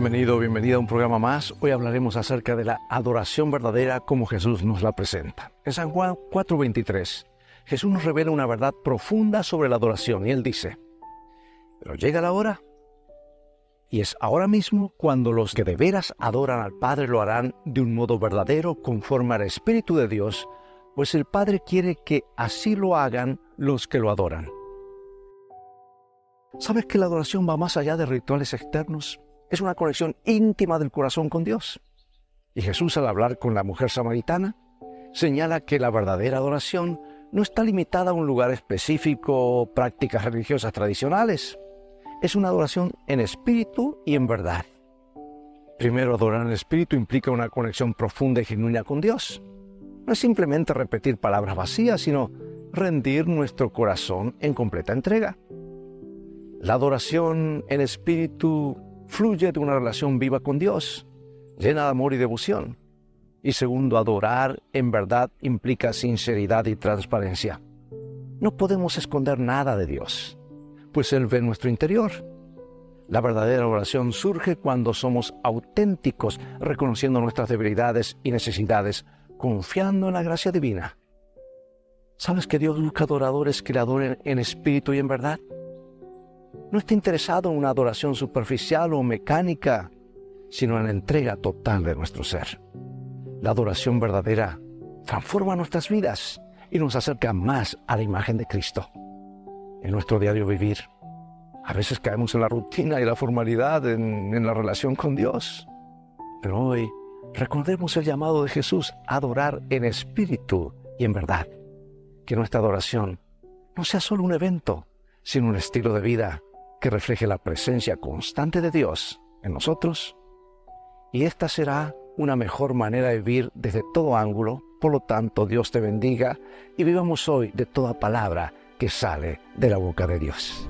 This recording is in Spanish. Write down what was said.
Bienvenido, bienvenida a un programa más. Hoy hablaremos acerca de la adoración verdadera como Jesús nos la presenta. En San Juan 4:23, Jesús nos revela una verdad profunda sobre la adoración y él dice, pero llega la hora y es ahora mismo cuando los que de veras adoran al Padre lo harán de un modo verdadero conforme al Espíritu de Dios, pues el Padre quiere que así lo hagan los que lo adoran. ¿Sabes que la adoración va más allá de rituales externos? Es una conexión íntima del corazón con Dios. Y Jesús al hablar con la mujer samaritana, señala que la verdadera adoración no está limitada a un lugar específico o prácticas religiosas tradicionales. Es una adoración en espíritu y en verdad. Primero, adorar en espíritu implica una conexión profunda y genuina con Dios. No es simplemente repetir palabras vacías, sino rendir nuestro corazón en completa entrega. La adoración en espíritu fluye de una relación viva con Dios, llena de amor y devoción. Y segundo, adorar en verdad implica sinceridad y transparencia. No podemos esconder nada de Dios, pues Él ve nuestro interior. La verdadera oración surge cuando somos auténticos, reconociendo nuestras debilidades y necesidades, confiando en la gracia divina. ¿Sabes que Dios busca adoradores que le adoren en espíritu y en verdad? No está interesado en una adoración superficial o mecánica, sino en la entrega total de nuestro ser. La adoración verdadera transforma nuestras vidas y nos acerca más a la imagen de Cristo. En nuestro diario vivir, a veces caemos en la rutina y la formalidad en, la relación con Dios. Pero hoy recordemos el llamado de Jesús a adorar en espíritu y en verdad. Que nuestra adoración no sea solo un evento, sino un estilo de vida que refleje la presencia constante de Dios en nosotros. Y esta será una mejor manera de vivir desde todo ángulo. Por lo tanto, Dios te bendiga y vivamos hoy de toda palabra que sale de la boca de Dios.